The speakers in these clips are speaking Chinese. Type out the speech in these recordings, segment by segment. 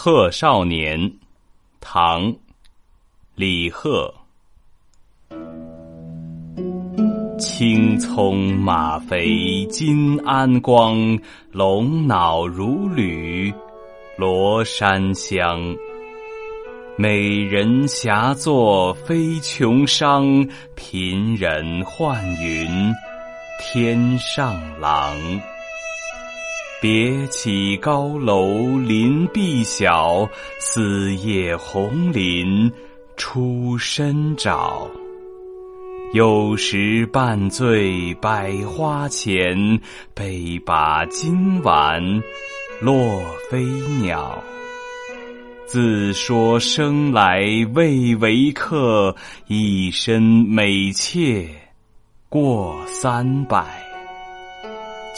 贺少年，唐·李贺。青葱马肥金鞍光，龙脑如履罗衫香。美人霞作飞琼裳，贫人唤云天上郎。别起高楼临碧晓，四叶红林出深沼。有时半醉百花前，背把金碗落飞鸟。自说生来未为客，一身美妾过三百。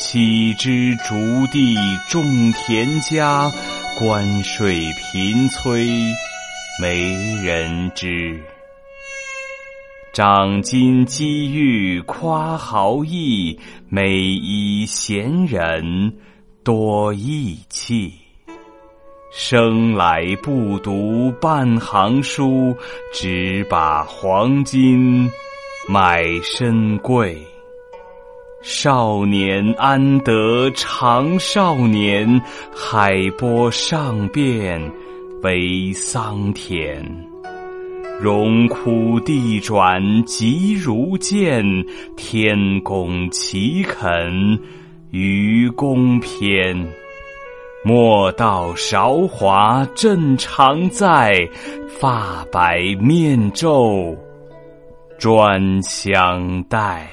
岂知竹地种田家，关税频催没人知。长今机遇夸豪逸，每依闲人多意气。生来不读半行书，只把黄金买身贵。少年安得长少年？海波上变为桑田。荣枯地转即如见，天公岂肯愚公偏？莫道韶华正常在，发白面皱专相待。